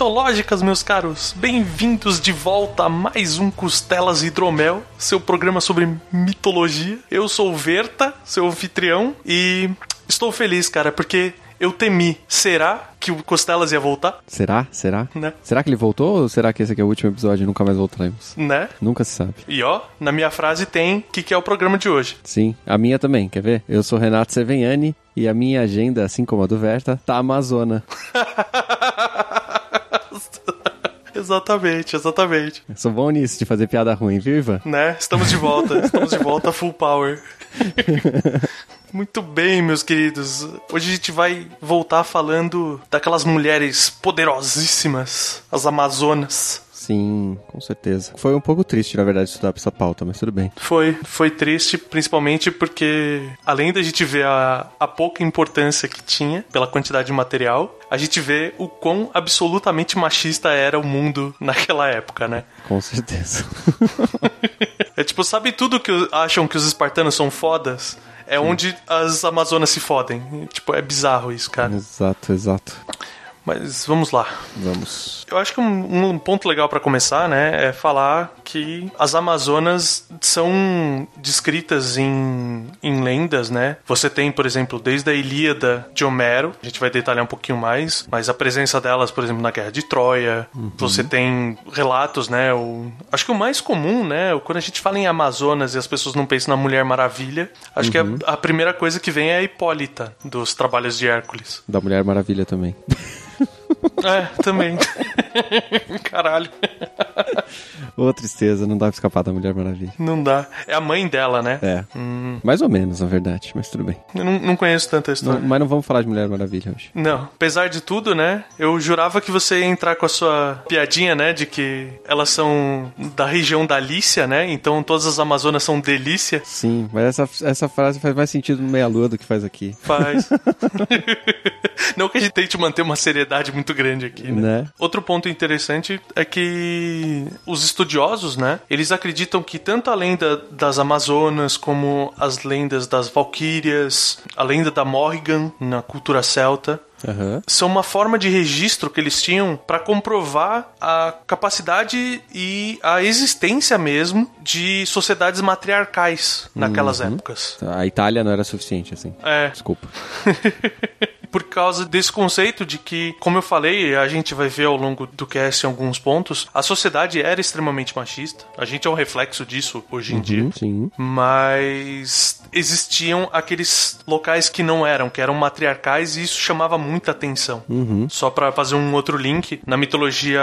Mitológicas, meus caros! Bem-vindos de volta a mais um Costelas Hidromel, seu programa sobre mitologia. Eu sou o Verta, seu anfitrião, e estou feliz, cara, porque eu temi. Será que o Costelas ia voltar? Será? Será? Né? Será que ele voltou ou será que esse aqui é o último episódio e nunca mais voltaremos? Né? Nunca se sabe. E ó, na minha frase tem o que, que é o programa de hoje. Sim, a minha também, quer ver? Eu sou Renato Seveniani e a minha agenda, assim como a do Verta, tá Amazona. exatamente, exatamente. Eu sou bom nisso, de fazer piada ruim, viva? Né? Estamos de volta, estamos de volta full power. Muito bem, meus queridos. Hoje a gente vai voltar falando daquelas mulheres poderosíssimas, as Amazonas. Sim, com certeza. Foi um pouco triste, na verdade, estudar pra essa pauta, mas tudo bem. Foi, foi triste, principalmente porque, além da gente ver a, a pouca importância que tinha pela quantidade de material, a gente vê o quão absolutamente machista era o mundo naquela época, né? Com certeza. é tipo, sabe tudo que acham que os espartanos são fodas? É Sim. onde as Amazonas se fodem. Tipo, é bizarro isso, cara. Exato, exato. Mas vamos lá. Vamos. Eu acho que um, um ponto legal para começar, né, é falar que as Amazonas são descritas em, em lendas, né? Você tem, por exemplo, desde a Ilíada de Homero, a gente vai detalhar um pouquinho mais, mas a presença delas, por exemplo, na Guerra de Troia. Uhum. Você tem relatos, né? O, acho que o mais comum, né? Quando a gente fala em Amazonas e as pessoas não pensam na Mulher Maravilha, acho uhum. que a, a primeira coisa que vem é a Hipólita dos Trabalhos de Hércules. Da Mulher Maravilha também. É, também. Caralho. Ô, tristeza, não dá pra escapar da Mulher Maravilha. Não dá. É a mãe dela, né? É. Hum. Mais ou menos, na verdade, mas tudo bem. Eu não, não conheço tanta história. Não, mas não vamos falar de Mulher Maravilha hoje. Não. Apesar de tudo, né? Eu jurava que você ia entrar com a sua piadinha, né? De que elas são da região da Lícia, né? Então todas as Amazonas são delícia. Sim, mas essa, essa frase faz mais sentido no meia-lua do que faz aqui. Faz. não que a gente tente manter uma seriedade muito grande aqui, né? né? Outro ponto interessante é que os estudiosos, né, eles acreditam que tanto a lenda das Amazonas como as lendas das Valquírias, a lenda da Morrigan na cultura celta, Uhum. São uma forma de registro que eles tinham para comprovar a capacidade e a existência mesmo de sociedades matriarcais naquelas uhum. épocas. A Itália não era suficiente, assim. É. Desculpa. por causa desse conceito de que, como eu falei, a gente vai ver ao longo do cast em alguns pontos, a sociedade era extremamente machista. A gente é um reflexo disso hoje em uhum, dia. Sim. Mas existiam aqueles locais que não eram, que eram matriarcais, e isso chamava muita atenção. Uhum. Só para fazer um outro link, na mitologia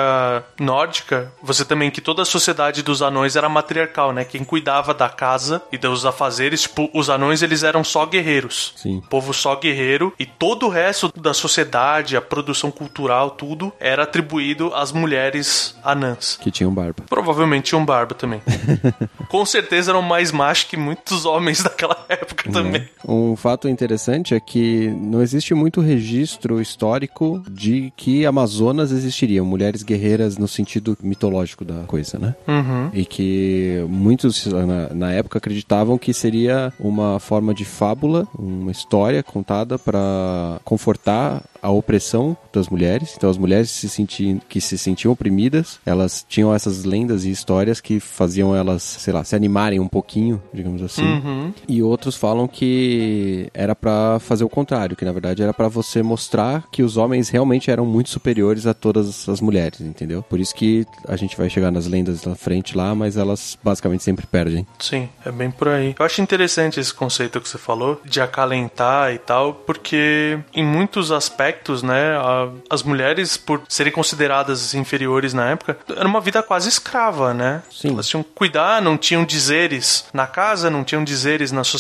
nórdica, você também que toda a sociedade dos anões era matriarcal, né? Quem cuidava da casa e dos afazeres, tipo, os anões eles eram só guerreiros. Sim. Povo só guerreiro e todo o resto da sociedade, a produção cultural, tudo, era atribuído às mulheres anãs. Que tinham barba. Provavelmente tinham barba também. Com certeza eram mais machos que muitos homens daquela época também. É. Um fato interessante é que não existe muito registro histórico de que Amazonas existiriam, mulheres guerreiras no sentido mitológico da coisa, né? Uhum. E que muitos na, na época acreditavam que seria uma forma de fábula, uma história contada para confortar a opressão das mulheres. Então as mulheres se sentiam, que se sentiam oprimidas, elas tinham essas lendas e histórias que faziam elas, sei lá, se animarem um pouquinho, digamos assim. Uhum. E outros falam que era para fazer o contrário, que na verdade era para você mostrar que os homens realmente eram muito superiores a todas as mulheres, entendeu? Por isso que a gente vai chegar nas lendas na frente lá, mas elas basicamente sempre perdem. Sim, é bem por aí. Eu acho interessante esse conceito que você falou de acalentar e tal, porque em muitos aspectos, né, a, as mulheres por serem consideradas inferiores na época, era uma vida quase escrava, né? Sim. Elas tinham que cuidar, não tinham dizeres na casa, não tinham dizeres na sociedade.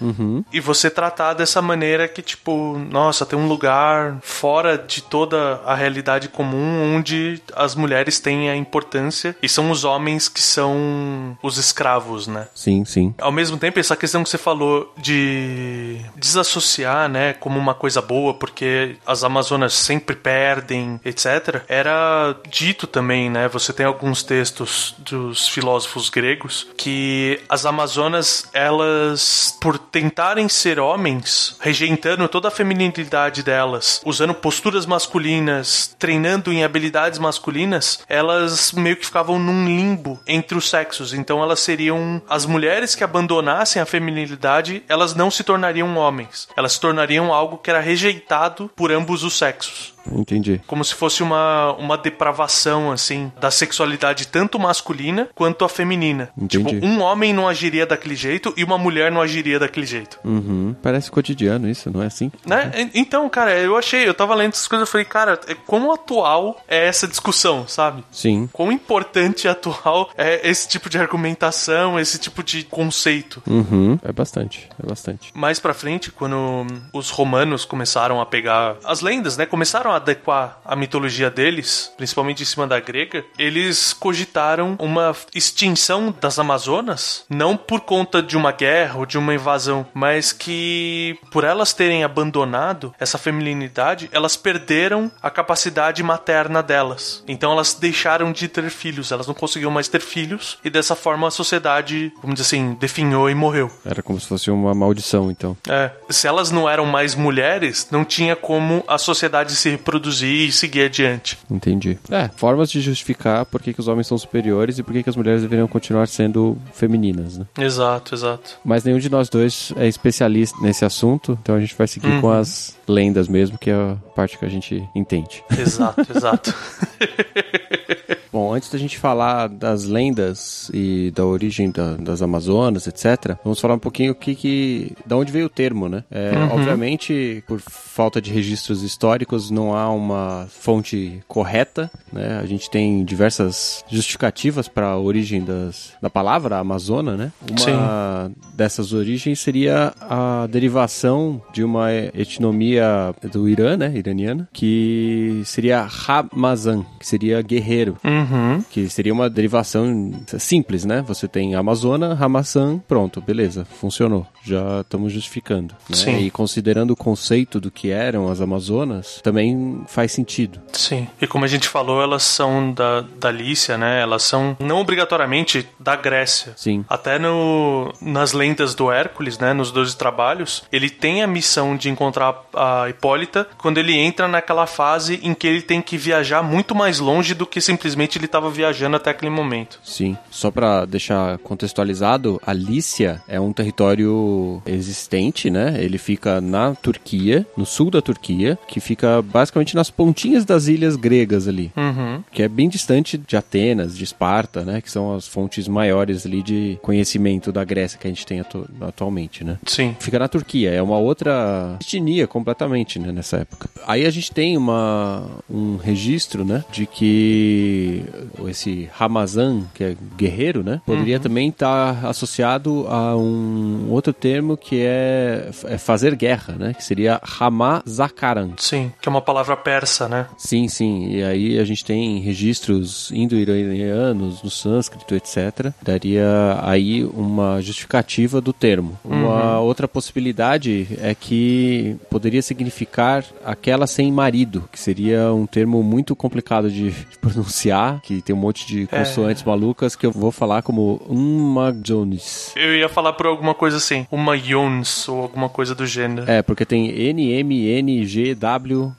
Uhum. E você tratar dessa maneira que, tipo, nossa, tem um lugar fora de toda a realidade comum onde as mulheres têm a importância e são os homens que são os escravos, né? Sim, sim. Ao mesmo tempo, essa questão que você falou de desassociar, né, como uma coisa boa, porque as Amazonas sempre perdem, etc., era dito também, né? Você tem alguns textos dos filósofos gregos que as Amazonas, elas, por tentarem ser homens, rejeitando toda a feminilidade delas, usando posturas masculinas, treinando em habilidades masculinas, elas meio que ficavam num limbo entre os sexos. Então elas seriam as mulheres que abandonassem a feminilidade, elas não se tornariam homens. Elas se tornariam algo que era rejeitado por ambos os sexos. Entendi. Como se fosse uma, uma depravação, assim, da sexualidade tanto masculina quanto a feminina. Entendi. Tipo, um homem não agiria daquele jeito e uma mulher não agiria daquele jeito. Uhum. Parece cotidiano isso, não é assim? Né? Então, cara, eu achei, eu tava lendo essas coisas e falei, cara, é, quão atual é essa discussão, sabe? Sim. Quão importante e atual é esse tipo de argumentação, esse tipo de conceito. Uhum. É bastante, é bastante. Mais pra frente, quando os romanos começaram a pegar as lendas, né? Começaram a adequar a mitologia deles, principalmente em cima da grega, eles cogitaram uma extinção das Amazonas, não por conta de uma guerra ou de uma invasão, mas que por elas terem abandonado essa feminilidade, elas perderam a capacidade materna delas. Então elas deixaram de ter filhos, elas não conseguiam mais ter filhos e dessa forma a sociedade, vamos dizer assim, definhou e morreu. Era como se fosse uma maldição, então. É, se elas não eram mais mulheres, não tinha como a sociedade se reproduzir e seguir adiante. Entendi. É, formas de justificar por que, que os homens são superiores e por que, que as mulheres deveriam continuar sendo femininas, né? Exato, exato. Mas nenhum de nós dois é especialista nesse assunto, então a gente vai seguir Uhum. com as lendas mesmo, que é a parte que a gente entende. Exato, exato. Bom, antes da gente falar das lendas e da origem da- das Amazonas, etc., vamos falar um pouquinho o que que, da onde veio o termo, né? É, Obviamente, por falta de registros históricos, não há uma fonte correta, né? A gente tem diversas justificativas para a origem das, da palavra Amazona, né? Uma dessas origens seria a derivação de uma etnomia do Irã, né? Iraniana, que seria Ramazan, que seria guerreiro Uhum. que seria uma derivação simples, né? Você tem Amazona, Ramazan, pronto, beleza, funcionou. Já estamos justificando. Né? Sim. E considerando o conceito do que eram as Amazonas, também faz sentido. Sim. E como a gente falou, elas são da, da Lícia, né? Elas são não obrigatoriamente da Grécia. Sim. Até no, nas lendas do Hércules, né? Nos Doze Trabalhos, ele tem a missão de encontrar a Hipólita quando ele entra naquela fase em que ele tem que viajar muito mais longe do que simplesmente ele estava viajando até aquele momento. Sim. Só para deixar contextualizado, a Lícia é um território existente, né? Ele fica na Turquia, no sul da Turquia, que fica basicamente nas pontinhas das ilhas gregas ali. Uhum. que é bem distante de Atenas, de Esparta, né? Que são as fontes maiores ali de conhecimento da Grécia que a gente tem atu- atualmente, né? Sim. Fica na Turquia, é uma outra etnia completamente, né, nessa época. Aí a gente tem uma, um registro, né, de que esse Ramazan, que é guerreiro, né, poderia também estar associado a um outro termo que é, é fazer guerra, né, que seria Ramazakaran. Sim. Que é uma palavra persa, né? Sim, sim. E aí a gente tem registros indo-iranianos no sânscrito, etc. Daria aí uma justificativa do termo. Uma outra possibilidade é que poderia significar aquela sem marido, que seria um termo muito complicado de pronunciar, que tem um monte de consoantes malucas que eu vou falar como Umagjones. Eu ia falar por alguma coisa assim, uma Yons ou alguma coisa do gênero. É, porque tem N, M, N, G, W.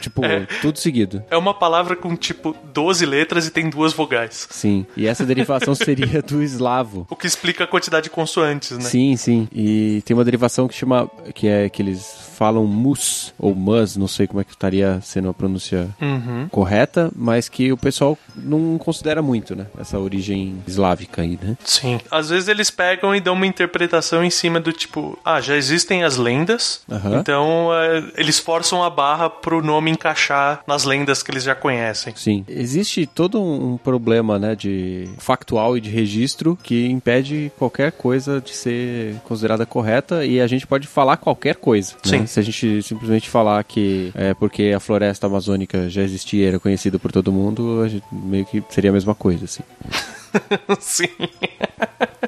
tipo, é, tudo seguido. É uma palavra com, tipo, 12 letras e tem duas vogais. Sim. E essa derivação seria do eslavo. O que explica a quantidade de consoantes, né? Sim, sim. E tem uma derivação que chama. que é que eles falam mus ou mus, não sei como é que estaria sendo a pronúncia uhum. correta, mas que o pessoal não considera muito, né? Essa origem eslávica aí, né? Sim. Às vezes eles pegam e dão uma interpretação em cima do tipo, ah, já existem as lendas, uhum. então é, eles forçam a barra pro nome encaixar nas lendas que eles já conhecem. Sim. Existe todo um problema, né, de factual e de registro que impede qualquer coisa de ser considerada correta e a gente pode falar qualquer coisa. Né? Sim. Né? Se a gente simplesmente falar que é porque a floresta amazônica já existia e era conhecida por todo mundo, a gente meio que seria a mesma coisa, assim. Sim.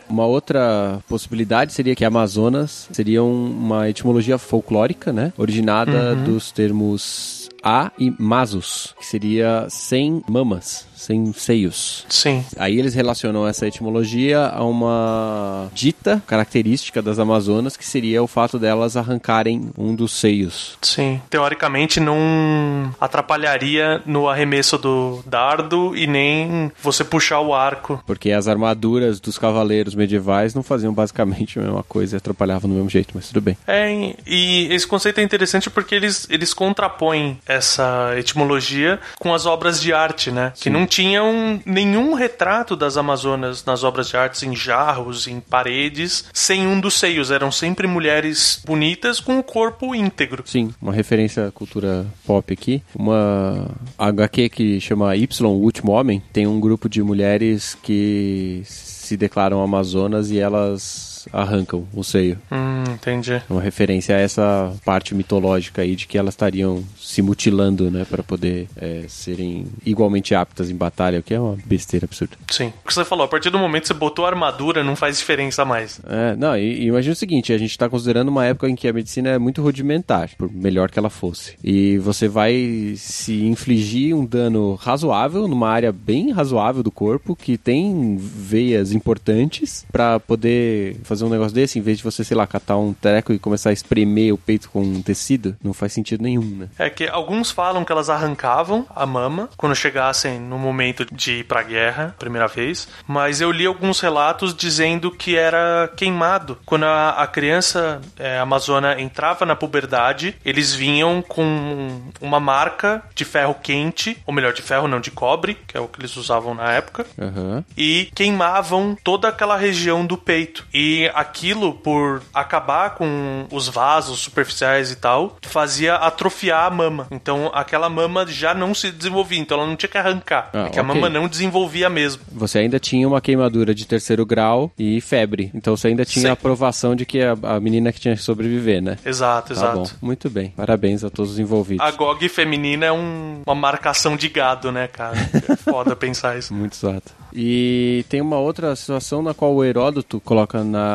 Uma outra possibilidade seria que Amazonas seria uma etimologia folclórica, né? Originada uhum. dos termos a e masos, que seria sem mamas sem seios. Sim. Aí eles relacionam essa etimologia a uma dita característica das Amazonas, que seria o fato delas arrancarem um dos seios. Sim. Teoricamente não atrapalharia no arremesso do dardo e nem você puxar o arco. Porque as armaduras dos cavaleiros medievais não faziam basicamente a mesma coisa e atrapalhavam do mesmo jeito, mas tudo bem. É, e esse conceito é interessante porque eles, eles contrapõem essa etimologia com as obras de arte, né? Sim. Que não tinham nenhum retrato das Amazonas nas obras de artes, em jarros, em paredes, sem um dos seios. Eram sempre mulheres bonitas com o corpo íntegro. Sim, uma referência à cultura pop aqui. Uma HQ que chama Y, o Último Homem, tem um grupo de mulheres que se declaram Amazonas e elas arrancam o seio. Hum, entendi. Uma referência a essa parte mitológica aí de que elas estariam se mutilando, né, para poder é, serem igualmente aptas em batalha, o que é uma besteira absurda. Sim. O que você falou, a partir do momento que você botou a armadura, não faz diferença mais. É, não, e, e imagina o seguinte, a gente está considerando uma época em que a medicina é muito rudimentar, por melhor que ela fosse. E você vai se infligir um dano razoável numa área bem razoável do corpo, que tem veias importantes para poder fazer um negócio desse, em vez de você, sei lá, catar um treco e começar a espremer o peito com um tecido, não faz sentido nenhum, né? É que alguns falam que elas arrancavam a mama quando chegassem no momento de ir pra guerra, primeira vez, mas eu li alguns relatos dizendo que era queimado. Quando a, a criança é, amazona entrava na puberdade, eles vinham com uma marca de ferro quente, ou melhor, de ferro não, de cobre, que é o que eles usavam na época, uhum. e queimavam toda aquela região do peito. E aquilo, por acabar com os vasos superficiais e tal, fazia atrofiar a mama. Então aquela mama já não se desenvolvia, então ela não tinha que arrancar. Ah, porque okay. a mama não desenvolvia mesmo. Você ainda tinha uma queimadura de terceiro grau e febre. Então você ainda tinha Sim. a aprovação de que a, a, menina que tinha que sobreviver, né? Exato, tá exato. Bom. Muito bem. Parabéns a todos os envolvidos. A GOG feminina é um, uma marcação de gado, né, cara? É foda pensar isso. Muito exato. E tem uma outra situação na qual o Heródoto coloca na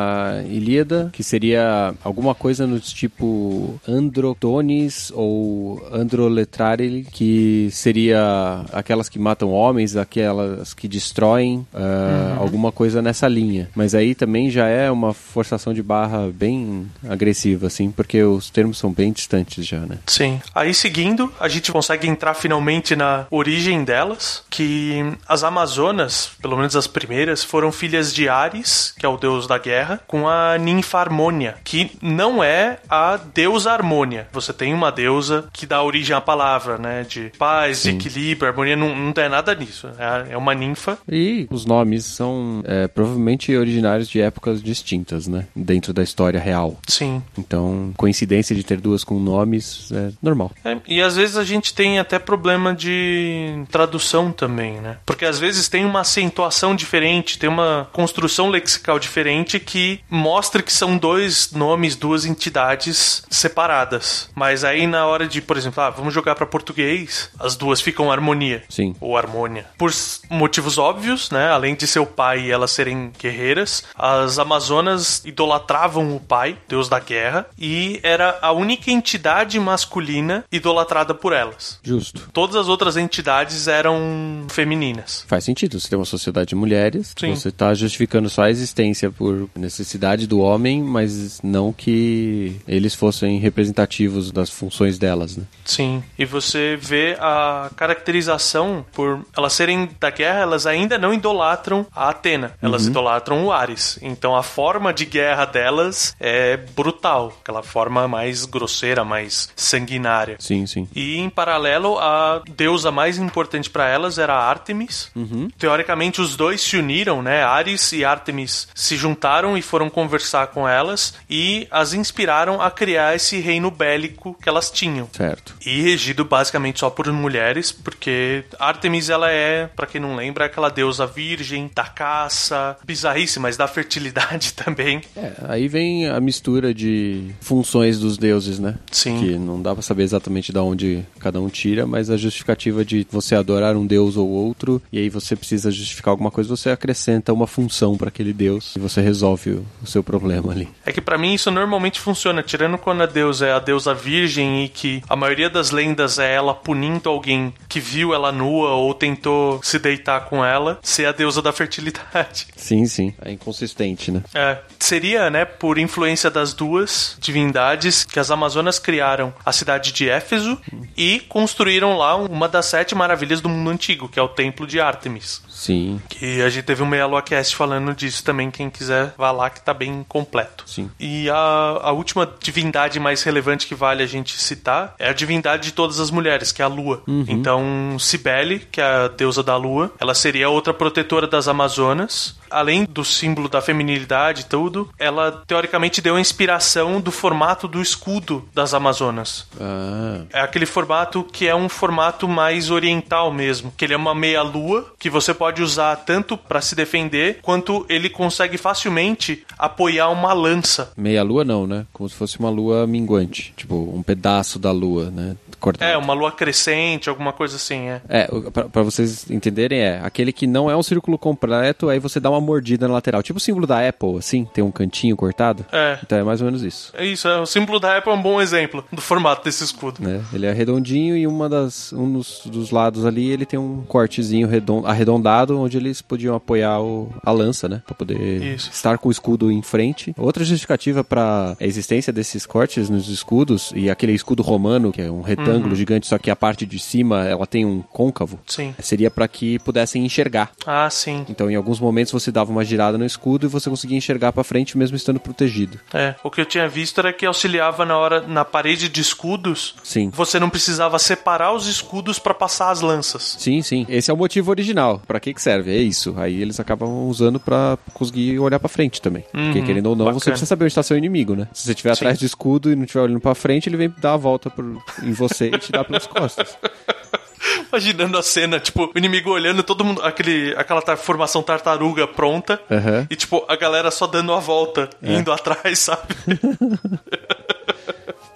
Ilíada, que seria alguma coisa no tipo Androtones ou Androletraril, que seria aquelas que matam homens, aquelas que destroem, uh, uhum. alguma coisa nessa linha. Mas aí também já é uma forçação de barra bem agressiva, assim, porque os termos são bem distantes já, né? Sim. Aí seguindo, a gente consegue entrar finalmente na origem delas, que as Amazonas pelo menos as primeiras, foram filhas de Ares, que é o deus da guerra, com a ninfa Harmônia, que não é a deusa Harmônia. Você tem uma deusa que dá origem à palavra, né? De paz, Sim. equilíbrio, harmonia, não, não tem nada nisso. É, é uma ninfa. E os nomes são é, provavelmente originários de épocas distintas, né? Dentro da história real. Sim. Então, coincidência de ter duas com nomes é normal. É, e às vezes a gente tem até problema de tradução também, né? Porque às vezes tem uma acentuação diferente, tem uma construção lexical diferente que mostra que são dois nomes, duas entidades separadas. Mas aí na hora de, por exemplo, ah, vamos jogar para português, as duas ficam harmonia. Sim. Ou harmônia. Por motivos óbvios, né? Além de seu pai e elas serem guerreiras, as amazonas idolatravam o pai, deus da guerra, e era a única entidade masculina idolatrada por elas. Justo. Todas as outras entidades eram femininas. Faz sentido. Você tem uma sociedade de mulheres, Sim. Você está justificando só a existência por necessidade do homem, mas não que eles fossem representativos das funções delas, né? Sim. E você vê a caracterização por elas serem da guerra, elas ainda não idolatram a Atena. Elas uhum. idolatram o Ares. Então a forma de guerra delas é brutal. Aquela forma mais grosseira, mais sanguinária. Sim, sim. E em paralelo, a deusa mais importante para elas era Artemis. Uhum. Teoricamente, os dois se uniram, né? Ares e Artemis se juntaram e foram conversar com elas e as inspiraram a criar esse reino bélico que elas tinham. Certo. E regido basicamente só por mulheres, porque Artemis ela é, para quem não lembra, aquela deusa virgem da caça, bizarrice, mas da fertilidade também. É, aí vem a mistura de funções dos deuses, né? Sim. Que não dá para saber exatamente de onde cada um tira, mas a justificativa de você adorar um deus ou outro e aí você precisa justificar alguma coisa, você acrescenta uma função para aquele deus e você resolve o, o seu problema ali. É que para mim isso normalmente funciona, tirando quando a deusa é a deusa virgem e que a maioria das lendas é ela punindo alguém que viu ela nua ou tentou se deitar com ela, ser a deusa da fertilidade. Sim, sim. É inconsistente, né? É. Seria, né, por influência das duas divindades que as Amazonas criaram a cidade de Éfeso e construíram lá uma das sete maravilhas do mundo antigo, que é o Templo de Ártemis. Sim. Que a gente teve um Meia Cast falando disso também. Quem quiser, vá lá que tá bem completo. Sim. E a, a última divindade mais relevante que vale a gente citar é a divindade de todas as mulheres, que é a Lua. Uhum. Então, Cibele, que é a deusa da Lua, ela seria outra protetora das Amazonas além do símbolo da feminilidade e tudo, ela teoricamente deu a inspiração do formato do escudo das Amazonas. Ah. É aquele formato que é um formato mais oriental mesmo, que ele é uma meia-lua que você pode usar tanto para se defender quanto ele consegue facilmente apoiar uma lança. Meia-lua não, né? Como se fosse uma lua minguante, tipo um pedaço da lua, né? É, uma lua crescente, alguma coisa assim, é. É, para vocês entenderem, é aquele que não é um círculo completo, aí você dá uma mordida na lateral. Tipo o símbolo da Apple, assim, tem um cantinho cortado. É. Então é mais ou menos isso. É isso, é, o símbolo da Apple é um bom exemplo do formato desse escudo. É, ele é redondinho e uma das, um dos, dos lados ali ele tem um cortezinho redondo, arredondado onde eles podiam apoiar o, a lança, né? Pra poder isso. estar com o escudo em frente. Outra justificativa para a existência desses cortes nos escudos e aquele escudo romano, que é um retângulo uhum. gigante, só que a parte de cima ela tem um côncavo. Sim. Seria para que pudessem enxergar. Ah, sim. Então em alguns momentos você dava uma girada no escudo e você conseguia enxergar para frente mesmo estando protegido. É, o que eu tinha visto era que auxiliava na hora na parede de escudos. Sim. Você não precisava separar os escudos para passar as lanças. Sim, sim. Esse é o motivo original. Para que que serve? É isso. Aí eles acabam usando para conseguir olhar para frente também. Uhum, Porque querendo ou não, bacana. você precisa saber onde está seu inimigo, né? Se você estiver atrás do escudo e não estiver olhando para frente, ele vem dar a volta por, em você e te dar pelas costas. Imaginando a cena, tipo, o inimigo olhando, todo mundo, aquele, aquela formação tartaruga pronta, uhum. e tipo, a galera só dando a volta, é. indo atrás, sabe?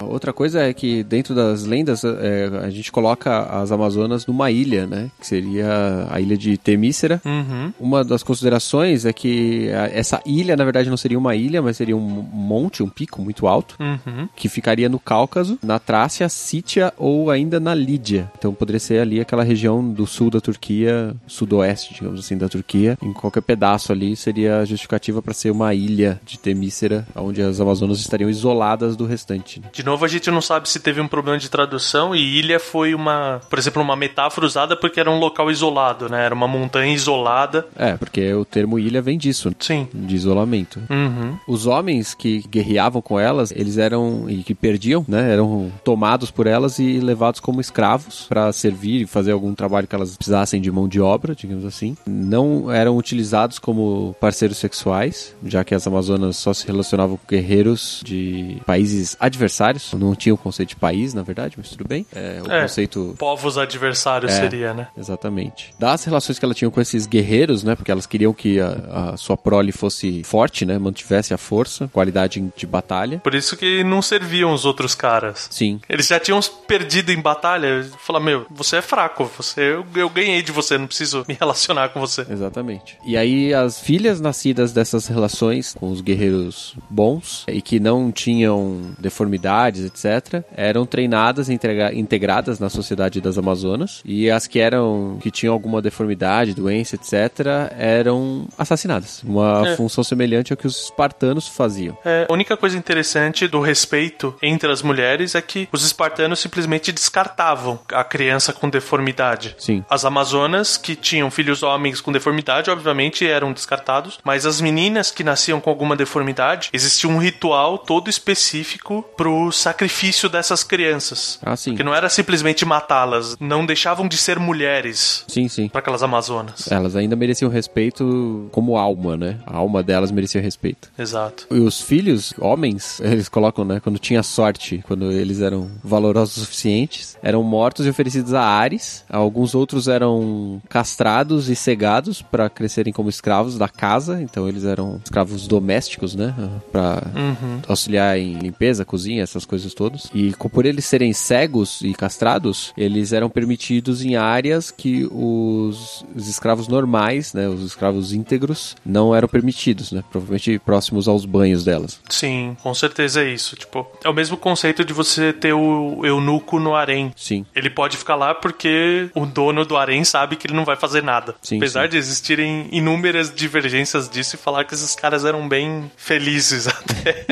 Outra coisa é que dentro das lendas é, a gente coloca as Amazonas numa ilha, né? Que seria a ilha de Temícera. Uhum. Uma das considerações é que essa ilha, na verdade, não seria uma ilha, mas seria um monte, um pico muito alto, uhum. que ficaria no Cáucaso, na Trácia, Sítia ou ainda na Lídia. Então poderia ser ali aquela região do sul da Turquia, sudoeste, digamos assim, da Turquia. Em qualquer pedaço ali seria justificativa para ser uma ilha de Temícera, onde as Amazonas estariam isoladas do restante. De novo, a gente não sabe se teve um problema de tradução e ilha foi uma, por exemplo, uma metáfora usada porque era um local isolado, né? Era uma montanha isolada. É, porque o termo ilha vem disso. Sim. De isolamento. Uhum. Os homens que guerreavam com elas, eles eram e que perdiam, né? Eram tomados por elas e levados como escravos para servir e fazer algum trabalho que elas precisassem de mão de obra, digamos assim. Não eram utilizados como parceiros sexuais, já que as Amazonas só se relacionavam com guerreiros de países adversários não tinha o conceito de país, na verdade, mas tudo bem. É, o é, conceito. Povos adversários é, seria, né? Exatamente. Das relações que ela tinha com esses guerreiros, né? Porque elas queriam que a, a sua prole fosse forte, né? Mantivesse a força, qualidade de batalha. Por isso que não serviam os outros caras. Sim. Eles já tinham perdido em batalha. Falar, meu, você é fraco, você eu, eu ganhei de você, não preciso me relacionar com você. Exatamente. E aí as filhas nascidas dessas relações com os guerreiros bons e que não tinham deformidade habilidades, etc., eram treinadas integradas na sociedade das Amazonas. E as que eram que tinham alguma deformidade, doença, etc., eram assassinadas. Uma é. função semelhante ao que os espartanos faziam. É, a única coisa interessante do respeito entre as mulheres é que os espartanos simplesmente descartavam a criança com deformidade. Sim. As Amazonas que tinham filhos homens com deformidade, obviamente, eram descartados, mas as meninas que nasciam com alguma deformidade, existia um ritual todo específico pro sacrifício dessas crianças. Ah, sim. Que não era simplesmente matá-las, não deixavam de ser mulheres. Sim, sim. Para aquelas Amazonas. Elas ainda mereciam respeito como alma, né? A alma delas merecia respeito. Exato. E os filhos, homens, eles colocam, né? Quando tinha sorte, quando eles eram valorosos o suficientes, eram mortos e oferecidos a Ares. Alguns outros eram castrados e cegados para crescerem como escravos da casa. Então eles eram escravos domésticos, né? Para uhum. auxiliar em limpeza, cozinha, essas coisas todas. E por eles serem cegos e castrados, eles eram permitidos em áreas que os, os escravos normais, né? Os escravos íntegros, não eram permitidos, né? Provavelmente próximos aos banhos delas. Sim, com certeza é isso. Tipo, é o mesmo conceito de você ter o eunuco no harém. Sim. Ele pode ficar lá porque o dono do harém sabe que ele não vai fazer nada. Sim, Apesar sim. de existirem inúmeras divergências disso e falar que esses caras eram bem felizes até.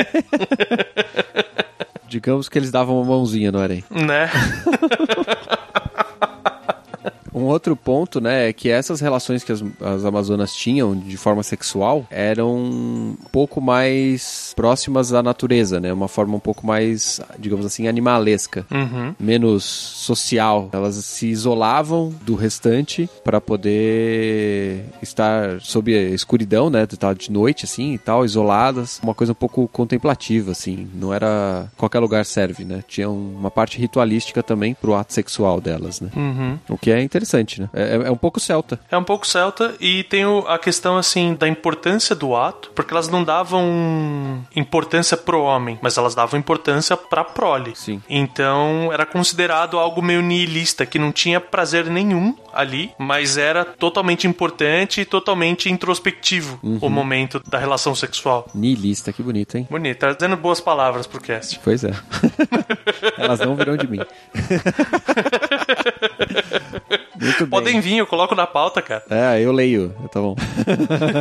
Digamos que eles davam uma mãozinha no harém. Né? Um outro ponto, né, é que essas relações que as, as Amazonas tinham de forma sexual eram um pouco mais próximas à natureza, né? Uma forma um pouco mais, digamos assim, animalesca, uhum. menos social. Elas se isolavam do restante para poder estar sob a escuridão, né? Estar de noite assim e tal, isoladas, uma coisa um pouco contemplativa, assim. Não era qualquer lugar serve, né? Tinha uma parte ritualística também pro ato sexual delas, né? Uhum. O que é interessante interessante, né? É, é, um pouco celta. É um pouco celta e tem a questão, assim, da importância do ato, porque elas não davam importância pro homem, mas elas davam importância pra prole. Sim. Então era considerado algo meio nihilista, que não tinha prazer nenhum ali, mas era totalmente importante e totalmente introspectivo uhum. o momento da relação sexual. Nihilista, que bonito, hein? Bonito, trazendo boas palavras pro cast. Pois é. Elas não virão de mim. Muito bem. Podem vir, eu coloco na pauta, cara. É, eu leio, tá bom.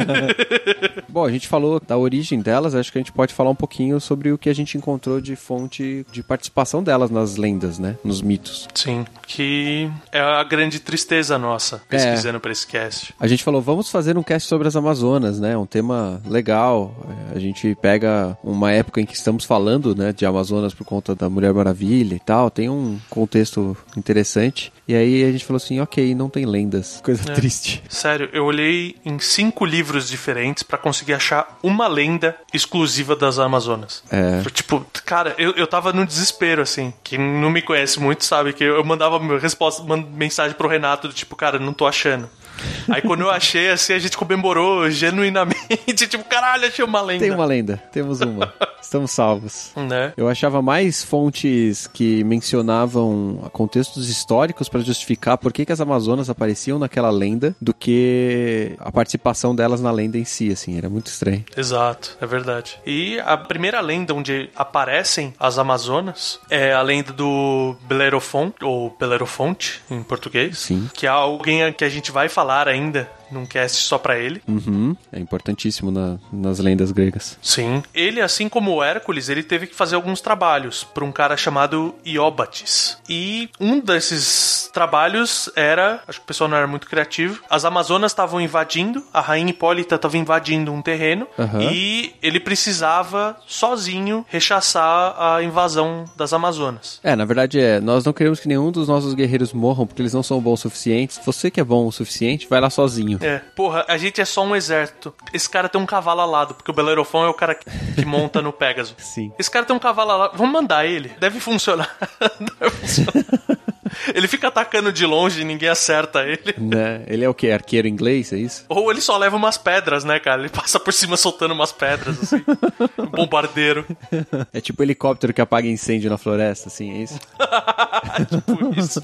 bom, a gente falou da origem delas, acho que a gente pode falar um pouquinho sobre o que a gente encontrou de fonte de participação delas nas lendas, né? Nos mitos. Sim, que é a grande tristeza nossa, pesquisando é. pra esse cast. A gente falou, vamos fazer um cast sobre as Amazonas, né? Um tema legal. A gente pega uma época em que estamos falando, né, de Amazonas por conta da Mulher Maravilha e tal, tem um contexto interessante. E aí a gente falou assim, ok, não tem lendas. Coisa é. triste. Sério, eu olhei em cinco livros diferentes para conseguir achar uma lenda exclusiva das Amazonas. É. Tipo, cara, eu, eu tava no desespero, assim. Quem não me conhece muito sabe que eu mandava resposta, mensagem pro Renato do tipo, cara, não tô achando. Aí quando eu achei, assim, a gente comemorou genuinamente. Tipo, caralho, achei uma lenda. Tem uma lenda, temos uma. Estamos salvos. Né? Eu achava mais fontes que mencionavam contextos históricos para justificar por que, que as Amazonas apareciam naquela lenda do que a participação delas na lenda em si, assim. Era muito estranho. Exato, é verdade. E a primeira lenda onde aparecem as Amazonas é a lenda do Belerofonte, ou Belerofonte em português. Sim. Que é alguém que a gente vai falar ainda num cast só para ele. Uhum. É importantíssimo na, nas lendas gregas. Sim. Ele, assim como o Hércules, ele teve que fazer alguns trabalhos para um cara chamado Iobates. E um desses trabalhos era, acho que o pessoal não era muito criativo, as Amazonas estavam invadindo, a rainha Hipólita estava invadindo um terreno uhum. e ele precisava sozinho rechaçar a invasão das Amazonas. É, na verdade é, nós não queremos que nenhum dos nossos guerreiros morram porque eles não são bons o suficiente. Você que é bom o suficiente, vai lá sozinho. É. Porra, a gente é só um exército. Esse cara tem um cavalo alado, porque o Belerophon é o cara que monta no Pegasus. Sim. Esse cara tem um cavalo alado. Vamos mandar ele. Deve funcionar. Deve funcionar. Ele fica atacando de longe e ninguém acerta ele. Né? Ele é o que? Arqueiro inglês, é isso? Ou ele só leva umas pedras, né, cara? Ele passa por cima soltando umas pedras, assim. um bombardeiro. É tipo helicóptero que apaga incêndio na floresta, assim, é isso? tipo isso.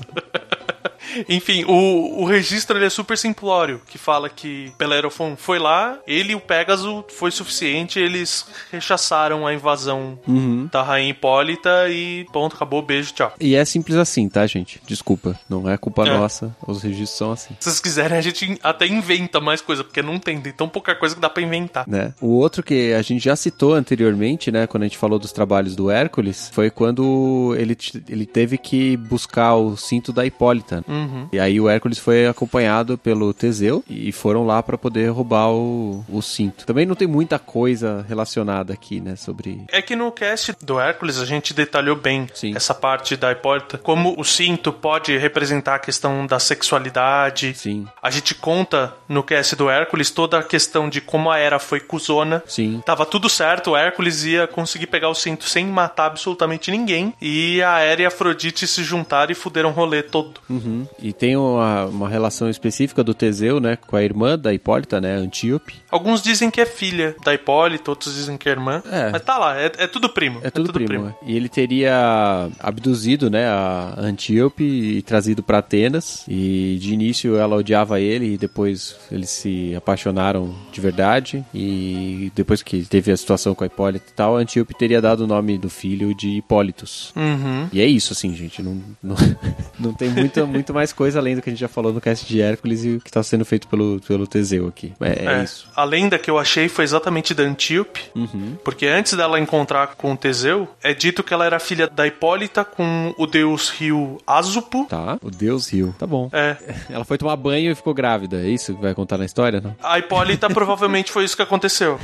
Enfim, o, o registro ele é super simplório, que fala que Bellerophon foi lá, ele e o Pégaso foi suficiente, eles rechaçaram a invasão uhum. da rainha Hipólita e ponto, acabou, beijo, tchau. E é simples assim, tá, gente? Desculpa, não é culpa é. nossa, os registros são assim. Se vocês quiserem, a gente até inventa mais coisa, porque não tem, tem tão pouca coisa que dá pra inventar. Né? O outro que a gente já citou anteriormente, né, quando a gente falou dos trabalhos do Hércules, foi quando ele, ele teve que buscar o cinto da Hipólita. Uhum. E aí o Hércules foi acompanhado pelo Teseu e foram lá para poder roubar o, o cinto. Também não tem muita coisa relacionada aqui, né, sobre... É que no cast do Hércules a gente detalhou bem Sim. essa parte da Hipólita, como o cinto pode representar a questão da sexualidade. Sim. A gente conta no cast do Hércules toda a questão de como a Era foi cuzona. Sim. Tava tudo certo, o Hércules ia conseguir pegar o cinto sem matar absolutamente ninguém. E a Era e a Afrodite se juntaram e fuderam o rolê todo. Uhum. E tem uma, uma relação específica do Teseu, né, com a irmã da Hipólita, né, Antíope. Alguns dizem que é filha da Hipólita, outros dizem que é irmã. É. Mas tá lá, é, é tudo primo. É tudo, é tudo primo. primo. E ele teria abduzido, né, a Antíope e trazido para Atenas. E de início ela odiava ele e depois eles se apaixonaram de verdade. E depois que teve a situação com a Hipólita e tal, Antíope teria dado o nome do filho de Hipólitos. Uhum. E é isso, assim, gente. Não, não, não tem muito, muito mais coisa além do que a gente já falou no cast de Hércules e o que está sendo feito pelo, pelo Teseu aqui. É, é, é, isso. A lenda que eu achei foi exatamente da Antíope, uhum. porque antes dela encontrar com o Teseu, é dito que ela era filha da Hipólita com o deus rio Ásupo. Tá, o deus rio. Tá bom. É. Ela foi tomar banho e ficou grávida. É isso que vai contar na história, não? A Hipólita provavelmente foi isso que aconteceu.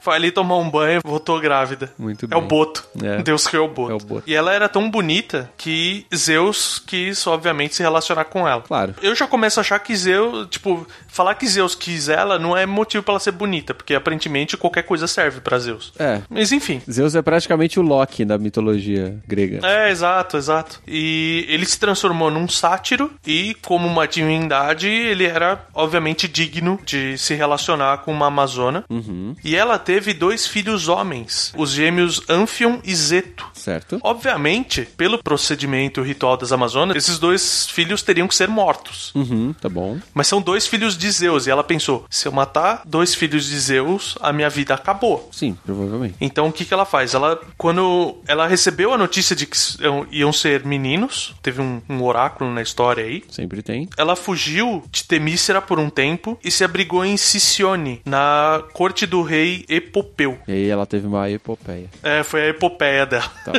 Foi ali tomar um banho e voltou grávida. Muito bem. É o Boto. É. Deus rio é o Boto. É o Boto. E ela era tão bonita que Zeus quis, obviamente, se relacionar com ela. Claro. Eu já começo a achar que Zeus, tipo, falar que Zeus quis ela não é motivo para ela ser bonita, porque aparentemente qualquer coisa serve para Zeus. É. Mas enfim. Zeus é praticamente o Loki da mitologia grega. É, exato, exato. E ele se transformou num sátiro e, como uma divindade, ele era, obviamente, digno de se relacionar com uma amazona. Uhum. E ela teve dois filhos homens, os gêmeos Amphion e Zeto. Certo. Obviamente, pelo procedimento ritual das Amazonas, esses dois filhos teriam que ser mortos. Uhum, tá bom. Mas são dois filhos de Zeus. E ela pensou: se eu matar dois filhos de Zeus, a minha vida acabou. Sim, provavelmente. Então o que, que ela faz? Ela, quando ela recebeu a notícia de que iam ser meninos, teve um, um oráculo na história aí. Sempre tem. Ela fugiu de Temícera por um tempo e se abrigou em Sicione, na corte do rei Epopeu. E aí ela teve uma epopeia. É, foi a epopeia dela. Tá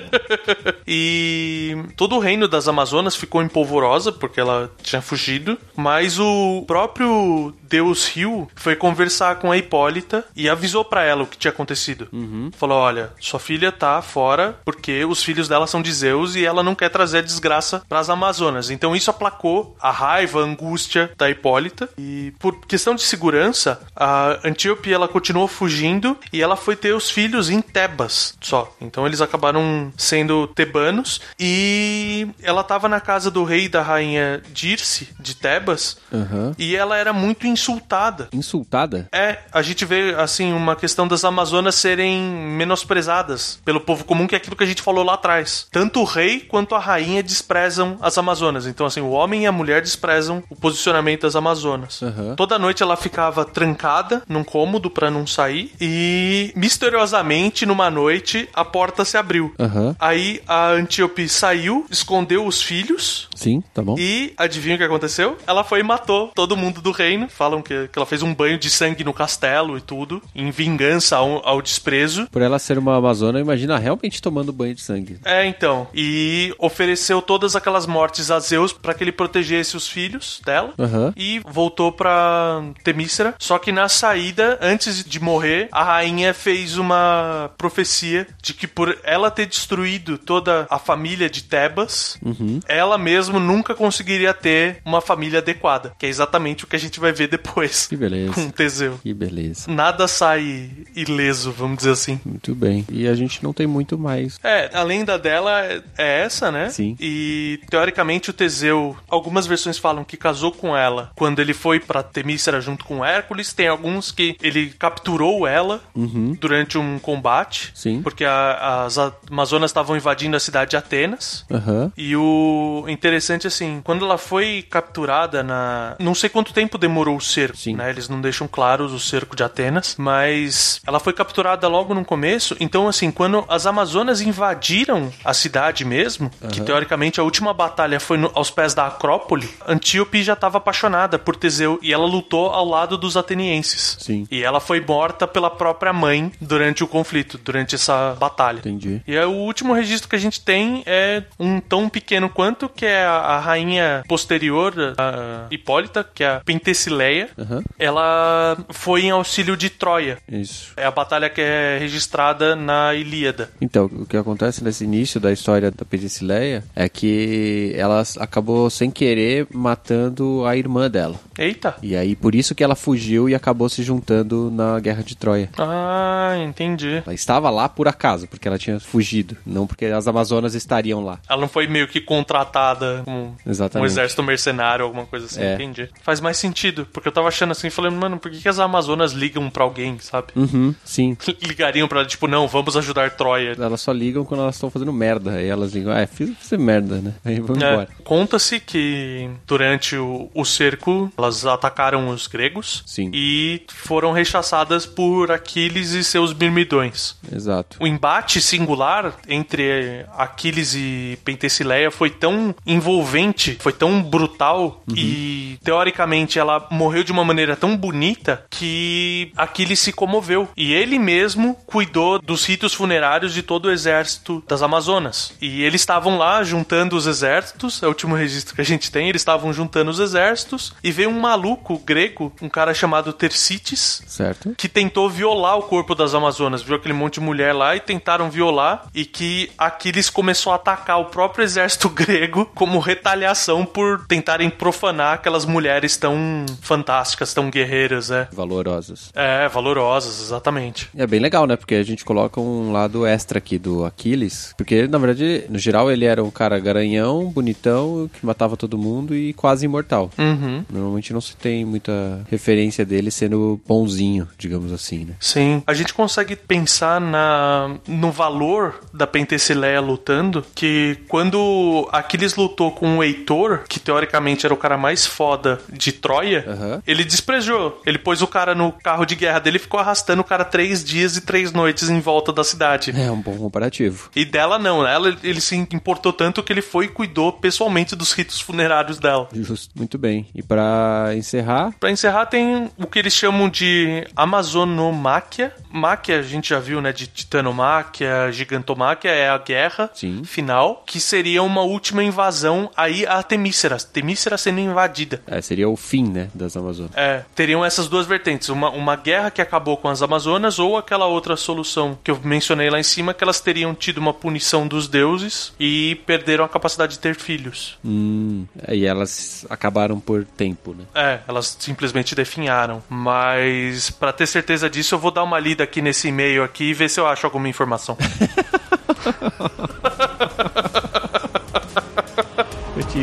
e todo o reino das Amazonas ficou em polvorosa porque ela tinha fugido, mas o próprio deus Rio foi conversar com a Hipólita e avisou para ela o que tinha acontecido. Uhum. Falou: olha, sua filha tá fora porque os filhos dela são de Zeus e ela não quer trazer a desgraça para as Amazonas. Então isso aplacou a raiva, a angústia da Hipólita e por questão de segurança, a Antíope ela continuou fugindo e ela foi ter os filhos em Tebas só. Então eles acabaram sendo tebanos e ela estava na casa do rei e da rainha Dirce de Tebas uhum. e ela era muito insultada. Insultada? É, a gente vê, assim, uma questão das Amazonas serem menosprezadas pelo povo comum, que é aquilo que a gente falou lá atrás. Tanto o rei quanto a rainha desprezam as Amazonas. Então, assim, o homem e a mulher desprezam o posicionamento das Amazonas. Uhum. Toda noite ela ficava trancada num cômodo para não sair e, misteriosamente, numa noite, a porta se abriu. Uhum. Aí a Antíope saiu, escondeu os filhos. Sim, tá bom. E adivinha o que aconteceu? Ela foi e matou todo mundo do reino. Falam que, que ela fez um banho de sangue no castelo e tudo, em vingança ao, ao desprezo. Por ela ser uma amazona, imagina realmente tomando banho de sangue. É, então. E ofereceu todas aquelas mortes a Zeus para que ele protegesse os filhos dela. Uhum. E voltou pra Temícera. Só que na saída, antes de morrer, a rainha fez uma profecia de que por ela ter destruído toda a família de Tebas, uhum. ela mesmo nunca conseguiria ter uma família adequada. Que é exatamente o que a gente vai ver depois. Que beleza. Com Teseu. Que beleza. Nada sai ileso, vamos dizer assim. Muito bem. E a gente não tem muito mais. É, a lenda dela é, é essa, né? Sim. E teoricamente o Teseu, algumas versões falam que casou com ela quando ele foi para Temícera junto com Hércules. Tem alguns que ele capturou ela uhum. durante um combate. Sim. Porque a, as Amazonas estavam invadindo a cidade de Atenas. Uhum. E o interessante assim, quando ela foi capturada na. Não sei quanto tempo demorou o cerco, Sim. né? Eles não deixam claros o cerco de Atenas, mas ela foi capturada logo no começo. Então, assim, quando as Amazonas invadiram a cidade mesmo, uhum. que teoricamente a última batalha foi no, aos pés da Acrópole, Antíope já estava apaixonada por Teseu e ela lutou ao lado dos atenienses. Sim. E ela foi morta pela própria mãe durante o conflito, durante essa batalha. Entendi. E aí, o último registro que a gente tem é um tão pequeno quanto que é a, a rainha posterior, a Hipólita, que é a Pentesileia. Uhum. Ela foi em auxílio de Troia. Isso. É a batalha que é registrada na Ilíada. Então, o que acontece nesse início da história da Pentesileia é que ela acabou sem querer matando a irmã dela. Eita! E aí, por isso que ela fugiu e acabou se juntando na Guerra de Troia. Ah, entendi. Ela estava lá por acaso, porque ela tinha fugido, não porque as Amazonas estariam lá. Ela não foi meio que contratada como um exército mercenário, alguma coisa assim, é. entendi. Faz mais sentido, porque eu tava achando assim, falando, mano, por que, que as Amazonas ligam para alguém, sabe? Uhum, sim. Ligariam pra, tipo, não, vamos ajudar Troia. Elas só ligam quando elas estão fazendo merda. Aí elas ligam, ah, fiz você merda, né? Aí vamos é. embora. Conta-se que durante o, o cerco, elas atacaram os gregos. Sim. E foram rechaçadas por Aquiles e seus mirmidões. Exato. O embate singular entre Aquiles e Pentesileia foi tão envolvente, foi tão brutal uhum. e teoricamente ela morreu de uma maneira tão bonita que Aquiles se comoveu e ele mesmo cuidou dos ritos funerários de todo o exército das Amazonas. E eles estavam lá juntando os exércitos, é o último registro que a gente tem, eles estavam juntando os exércitos e veio um maluco grego, um cara chamado Tercites, certo. que tentou violar o corpo das Amazonas, viu aquele monte de mulher lá e tentaram violar e que Aquiles começou a atacar o próprio exército grego como retaliação por tentarem profanar aquelas mulheres tão fantásticas, tão guerreiras, né? Valorosas. É, valorosas, exatamente. É bem legal, né? Porque a gente coloca um lado extra aqui do Aquiles, porque na verdade, no geral, ele era um cara garanhão, bonitão, que matava todo mundo e quase imortal. Uhum. Normalmente não se tem muita referência dele sendo bonzinho, digamos assim, né? Sim. A gente consegue pensar na, no valor da Pentesileia lutando, que quando Aquiles lutou com o Heitor, que teoricamente era o cara mais foda de Troia, uhum. ele desprezou. Ele pôs o cara no carro de guerra dele e ficou arrastando o cara três dias e três noites em volta da cidade. É um bom comparativo. E dela não? Ela, ele se importou tanto que ele foi e cuidou pessoalmente dos ritos funerários dela. Justo, muito bem. E para encerrar? Para encerrar tem o que eles chamam de Amazonomáquia. Máquia a gente já viu, né? De Titanomáquia, Gigantomáquia é a guerra Sim. final, que seria uma última invasão aí a Temícera. Temícera sendo invadida. É, seria o fim, né? Das Amazonas. É, teriam essas duas vertentes. Uma, uma guerra que acabou com as Amazonas ou aquela outra solução que eu mencionei lá em cima, que elas teriam tido uma punição dos deuses e perderam a capacidade de ter filhos. Hum, e elas acabaram por tempo, né? É, elas simplesmente definharam. Mas para ter certeza disso, eu vou dar uma lida aqui nesse e-mail aqui e ver se eu acho alguma informação.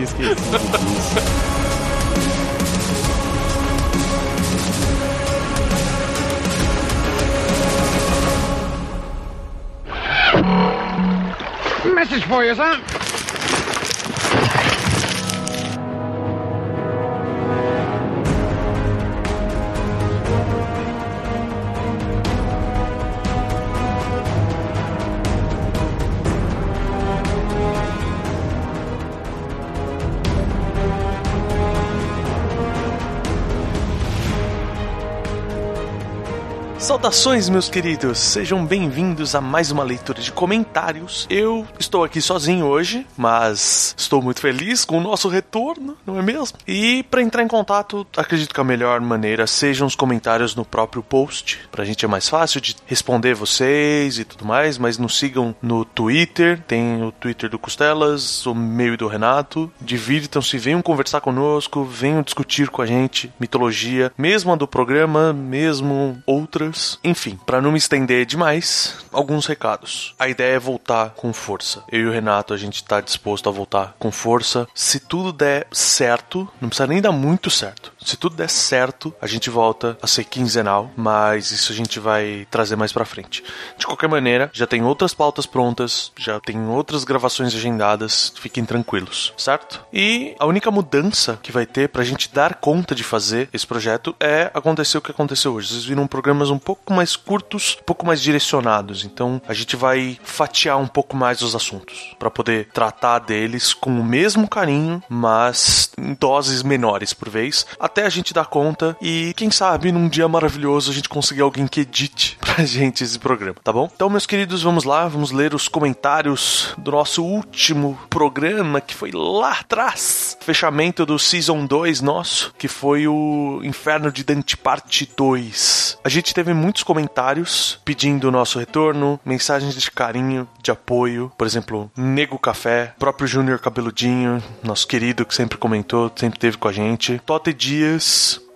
eu tinha esquecido disso. Message for you, sir. Saudações, meus queridos! Sejam bem-vindos a mais uma leitura de comentários. Eu estou aqui sozinho hoje, mas estou muito feliz com o nosso retorno, não é mesmo? E para entrar em contato, acredito que a melhor maneira sejam os comentários no próprio post. Pra gente é mais fácil de responder vocês e tudo mais, mas nos sigam no Twitter, tem o Twitter do Costelas, o meu e do Renato. Divirtam-se, venham conversar conosco, venham discutir com a gente mitologia, mesmo a do programa, mesmo enfim, para não me estender demais, alguns recados. A ideia é voltar com força. Eu e o Renato, a gente tá disposto a voltar com força. Se tudo der certo, não precisa nem dar muito certo. Se tudo der certo, a gente volta a ser quinzenal, mas isso a gente vai trazer mais pra frente. De qualquer maneira, já tem outras pautas prontas, já tem outras gravações agendadas, fiquem tranquilos, certo? E a única mudança que vai ter pra gente dar conta de fazer esse projeto é acontecer o que aconteceu hoje. Vocês viram programas um pouco mais curtos, um pouco mais direcionados. Então a gente vai fatiar um pouco mais os assuntos para poder tratar deles com o mesmo carinho, mas em doses menores por vez, até a gente dar conta e quem sabe num dia maravilhoso a gente conseguir alguém que edite pra gente esse programa, tá bom? Então, meus queridos, vamos lá, vamos ler os comentários do nosso último programa que foi lá atrás, fechamento do Season 2 nosso, que foi o Inferno de Dante Parte 2. A gente teve muitos comentários pedindo o nosso retorno, mensagens de carinho, de apoio, por exemplo, Nego Café, próprio Júnior Cabeludinho, nosso querido que sempre comentou, sempre teve com a gente, Tote Dias,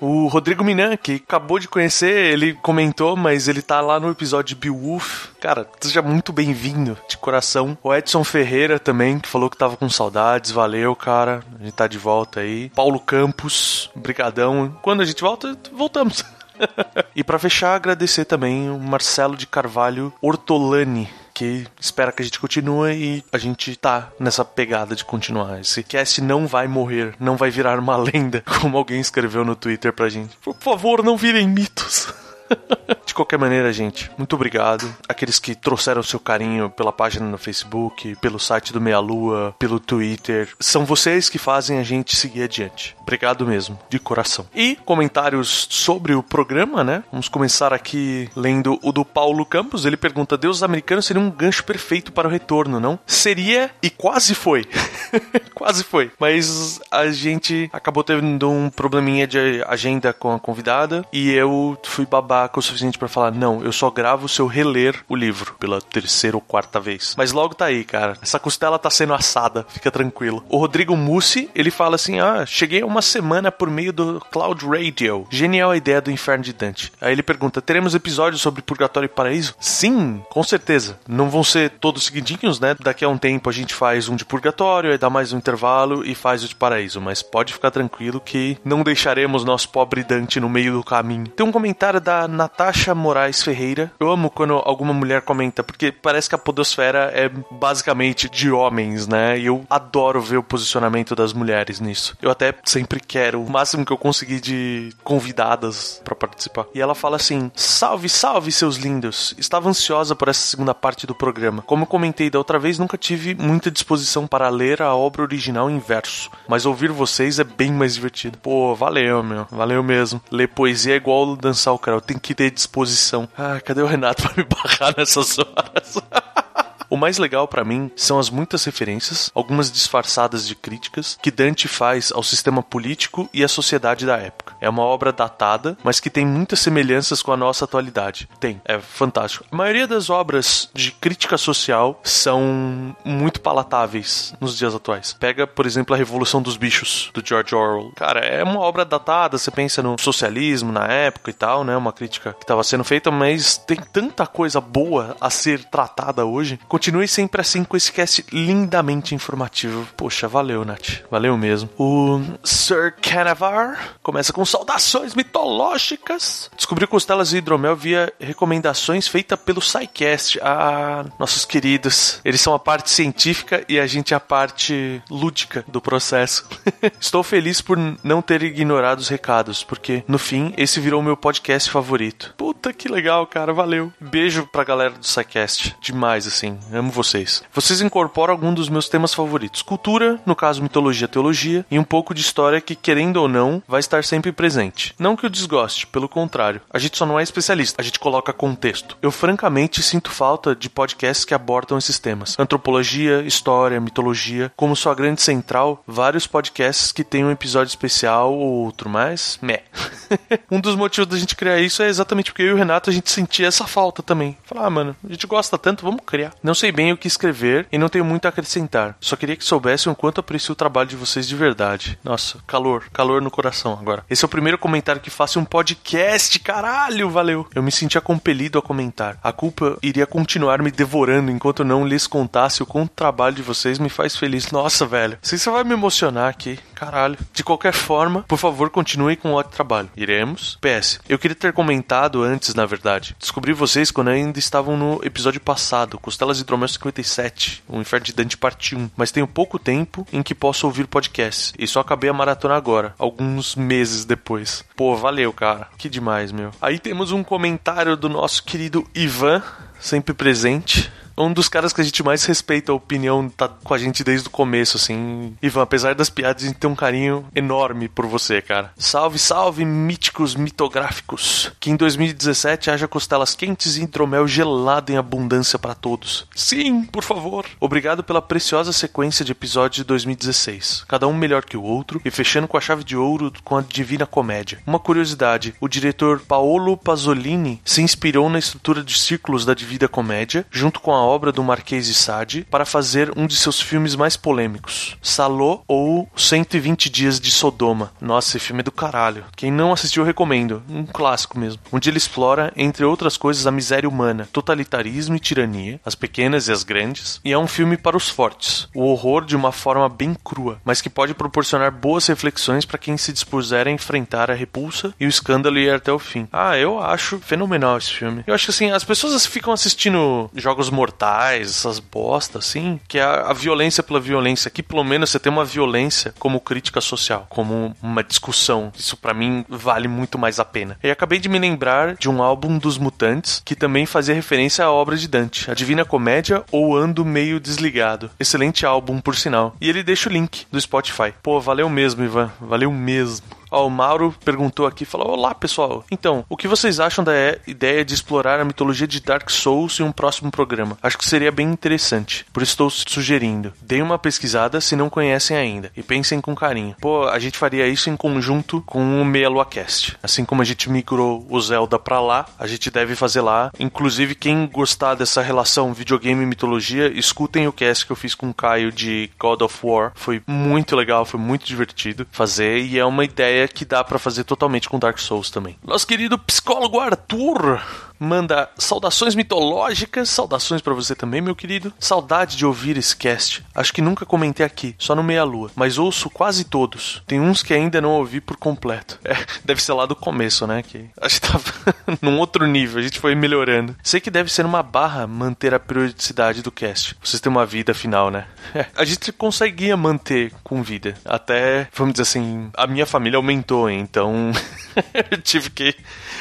o Rodrigo Minan, que acabou de conhecer, ele comentou, mas ele tá lá no episódio de Beowulf. Cara, seja muito bem-vindo, de coração. O Edson Ferreira também, que falou que tava com saudades. Valeu, cara. A gente tá de volta aí. Paulo Campos, brigadão. Quando a gente volta, voltamos. e para fechar, agradecer também o Marcelo de Carvalho Ortolani, que espera que a gente continue e a gente tá nessa pegada de continuar. Esse cast não vai morrer, não vai virar uma lenda, como alguém escreveu no Twitter pra gente. Por favor, não virem mitos. De qualquer maneira, gente, muito obrigado. Aqueles que trouxeram seu carinho pela página no Facebook, pelo site do Meia Lua, pelo Twitter. São vocês que fazem a gente seguir adiante. Obrigado mesmo, de coração. E comentários sobre o programa, né? Vamos começar aqui lendo o do Paulo Campos. Ele pergunta: Deus americanos seria um gancho perfeito para o retorno, não? Seria e quase foi. quase foi. Mas a gente acabou tendo um probleminha de agenda com a convidada e eu fui babaca o suficiente para falar: não, eu só gravo se eu reler o livro pela terceira ou quarta vez. Mas logo tá aí, cara. Essa costela tá sendo assada, fica tranquilo. O Rodrigo Mussi, ele fala assim: ah, cheguei uma semana por meio do Cloud Radio. Genial a ideia do Inferno de Dante. Aí ele pergunta: teremos episódios sobre Purgatório e Paraíso? Sim, com certeza. Não vão ser todos seguidinhos, né? Daqui a um tempo a gente faz um de Purgatório, aí dá mais um intervalo e faz o de Paraíso. Mas pode ficar tranquilo que não deixaremos nosso pobre Dante no meio do caminho. Tem um comentário da Natasha Moraes Ferreira. Eu amo quando alguma mulher comenta, porque parece que a podosfera é basicamente de homens, né? E eu adoro ver o posicionamento das mulheres nisso. Eu até sempre quero o máximo que eu conseguir de convidadas para participar. E ela fala assim: Salve, salve, seus lindos! Estava ansiosa por essa segunda parte do programa. Como eu comentei da outra vez, nunca tive muita disposição para ler a obra original em verso, mas ouvir vocês é bem mais divertido. Pô, valeu, meu. Valeu mesmo. Ler poesia é igual dançar o cara, tem que ter disposição. Ah, cadê o Renato para me barrar nessas horas? O mais legal para mim são as muitas referências, algumas disfarçadas de críticas, que Dante faz ao sistema político e à sociedade da época. É uma obra datada, mas que tem muitas semelhanças com a nossa atualidade. Tem, é fantástico. A maioria das obras de crítica social são muito palatáveis nos dias atuais. Pega, por exemplo, a Revolução dos Bichos, do George Orwell. Cara, é uma obra datada, você pensa no socialismo na época e tal, né? Uma crítica que estava sendo feita, mas tem tanta coisa boa a ser tratada hoje. Continue sempre assim com esse cast lindamente informativo. Poxa, valeu, Nath. Valeu mesmo. O Sir Canavar começa com saudações mitológicas. Descobriu costelas e hidromel via recomendações feitas pelo SciCast. Ah, nossos queridos. Eles são a parte científica e a gente a parte lúdica do processo. Estou feliz por não ter ignorado os recados, porque no fim esse virou meu podcast favorito. Puta que legal, cara. Valeu. Beijo pra galera do SciCast. Demais, assim. Amo vocês. Vocês incorporam algum dos meus temas favoritos: cultura, no caso mitologia, teologia, e um pouco de história que, querendo ou não, vai estar sempre presente. Não que eu desgoste, pelo contrário. A gente só não é especialista, a gente coloca contexto. Eu francamente sinto falta de podcasts que abordam esses temas: antropologia, história, mitologia, como sua grande central, vários podcasts que têm um episódio especial ou outro, mas meh. um dos motivos da gente criar isso é exatamente porque eu e o Renato a gente sentia essa falta também. Falar, ah, mano, a gente gosta tanto, vamos criar. Não sei bem o que escrever e não tenho muito a acrescentar. Só queria que soubessem o quanto aprecio o trabalho de vocês de verdade. Nossa, calor, calor no coração agora. Esse é o primeiro comentário que faço em um podcast, caralho, valeu. Eu me sentia compelido a comentar. A culpa iria continuar me devorando enquanto não lhes contasse o quanto o trabalho de vocês me faz feliz. Nossa, velho. Sei se vai me emocionar aqui. Caralho. De qualquer forma, por favor, continue com o ótimo trabalho. Iremos. PS. Eu queria ter comentado antes, na verdade. Descobri vocês quando ainda estavam no episódio passado, Costelas Hidromel 57, o Inferno de Dante Parte 1. Mas tenho pouco tempo em que posso ouvir podcasts. E só acabei a maratona agora, alguns meses depois. Pô, valeu, cara. Que demais, meu. Aí temos um comentário do nosso querido Ivan, sempre presente um dos caras que a gente mais respeita a opinião, tá com a gente desde o começo, assim. Ivan, apesar das piadas, a gente tem um carinho enorme por você, cara. Salve, salve, míticos mitográficos. Que em 2017 haja costelas quentes e hidromel gelado em abundância para todos. Sim, por favor. Obrigado pela preciosa sequência de episódios de 2016. Cada um melhor que o outro e fechando com a chave de ouro com a Divina Comédia. Uma curiosidade: o diretor Paolo Pasolini se inspirou na estrutura de círculos da Divina Comédia, junto com a obra do Marquês de Sade para fazer um de seus filmes mais polêmicos, Salô ou 120 Dias de Sodoma. Nossa, esse filme é do caralho. Quem não assistiu, recomendo. Um clássico mesmo. Onde ele explora, entre outras coisas, a miséria humana, totalitarismo e tirania, as pequenas e as grandes, e é um filme para os fortes. O horror de uma forma bem crua, mas que pode proporcionar boas reflexões para quem se dispuser a enfrentar a repulsa e o escândalo e ir até o fim. Ah, eu acho fenomenal esse filme. Eu acho que assim, as pessoas ficam assistindo jogos mortais mortais, essas bostas, assim, que é a, a violência pela violência. Aqui, pelo menos, você tem uma violência como crítica social, como uma discussão. Isso para mim vale muito mais a pena. E acabei de me lembrar de um álbum dos Mutantes que também fazia referência à obra de Dante, A Divina Comédia ou Ando Meio Desligado. Excelente álbum, por sinal. E ele deixa o link do Spotify. Pô, valeu mesmo, Ivan. Valeu mesmo. Ó, o Mauro perguntou aqui, falou: Olá, pessoal. Então, o que vocês acham da ideia de explorar a mitologia de Dark Souls em um próximo programa? Acho que seria bem interessante. Por isso estou sugerindo. Deem uma pesquisada se não conhecem ainda. E pensem com carinho. Pô, a gente faria isso em conjunto com o Meia Cast. Assim como a gente migrou o Zelda pra lá, a gente deve fazer lá. Inclusive, quem gostar dessa relação videogame e mitologia, escutem o cast que eu fiz com o Caio de God of War. Foi muito legal, foi muito divertido fazer. E é uma ideia ideia que dá para fazer totalmente com Dark Souls também. Nosso querido psicólogo Arthur manda saudações mitológicas, saudações para você também, meu querido. Saudade de ouvir esse cast. Acho que nunca comentei aqui, só no Meia Lua, mas ouço quase todos. Tem uns que ainda não ouvi por completo. É, deve ser lá do começo, né? Que a gente tava num outro nível, a gente foi melhorando. Sei que deve ser uma barra manter a periodicidade do cast. Vocês têm uma vida final, né? É, a gente conseguia manter com vida. Até, vamos dizer assim, a minha família aumentou, então eu tive que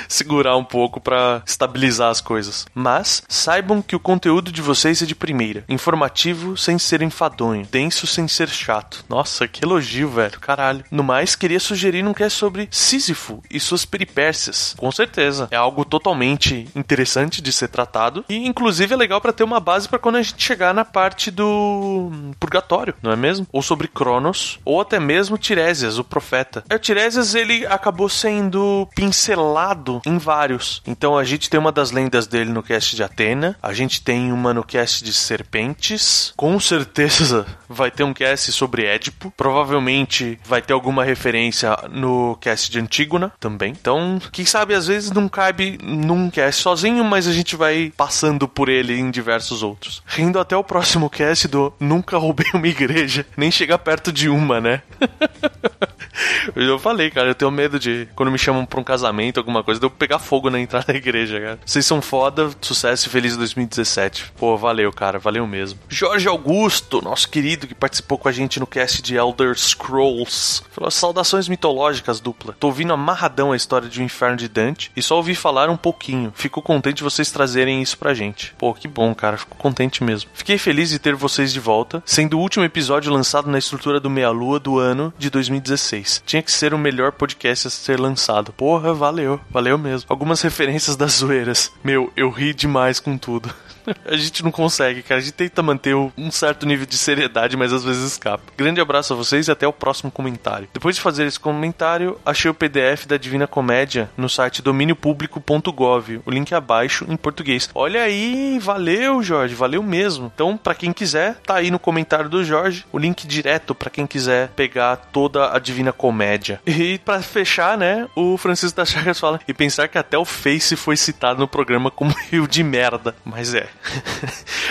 segurar um pouco para estabilizar as coisas. Mas saibam que o conteúdo de vocês é de primeira, informativo sem ser enfadonho, denso sem ser chato. Nossa, que elogio, velho, caralho. No mais, queria sugerir um cast sobre Sísifo e suas peripécias. Com certeza, é algo totalmente interessante de ser tratado e inclusive é legal para ter uma base para quando a gente chegar na parte do purgatório, não é mesmo? Ou sobre Cronos, ou até mesmo Tiresias, o profeta. É, o Tiresias ele acabou sendo pincelado em vários. Então a gente tem uma das lendas dele no cast de Atena, a gente tem uma no cast de Serpentes, com certeza vai ter um cast sobre Édipo, provavelmente vai ter alguma referência no cast de Antígona também. Então, quem sabe às vezes não cabe num cast sozinho, mas a gente vai passando por ele em diversos outros. Rindo até o próximo cast do Nunca roubei uma igreja, nem chegar perto de uma, né? eu falei, cara, eu tenho medo de quando me chamam pra um casamento, alguma coisa, de eu pegar fogo na entrada da igreja, cara. Vocês são foda, sucesso e feliz 2017. Pô, valeu, cara, valeu mesmo. Jorge Augusto, nosso querido que participou com a gente no cast de Elder Scrolls, falou saudações mitológicas dupla. Tô ouvindo amarradão a história de um inferno de Dante e só ouvi falar um pouquinho. Fico contente vocês trazerem isso pra gente. Pô, que bom, cara, fico contente mesmo. Fiquei feliz de ter vocês de volta, sendo o último episódio lançado na estrutura do Meia Lua do ano de 2016. Tinha que ser o melhor podcast a ser lançado. Porra, valeu, valeu mesmo. Algumas referências das zoeiras. Meu, eu ri demais com tudo. a gente não consegue, cara. A gente tenta manter um certo nível de seriedade, mas às vezes escapa. Grande abraço a vocês e até o próximo comentário. Depois de fazer esse comentário, achei o PDF da Divina Comédia no site domíniopublico.gov. O link abaixo em português. Olha aí, valeu, Jorge, valeu mesmo. Então, para quem quiser, tá aí no comentário do Jorge o link direto para quem quiser pegar toda a Divina Comédia. E para fechar, né, o Francisco da Chagas fala e pensar que até o Face foi citado no programa como rio de merda. Mas é.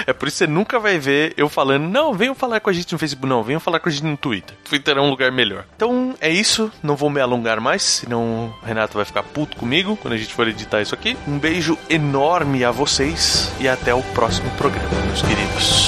É por isso que você nunca vai ver eu falando, não, venham falar com a gente no Facebook, não, venham falar com a gente no Twitter. Twitter é um lugar melhor. Então é isso, não vou me alongar mais, senão o Renato vai ficar puto comigo quando a gente for editar isso aqui. Um beijo enorme a vocês e até o próximo programa, meus queridos.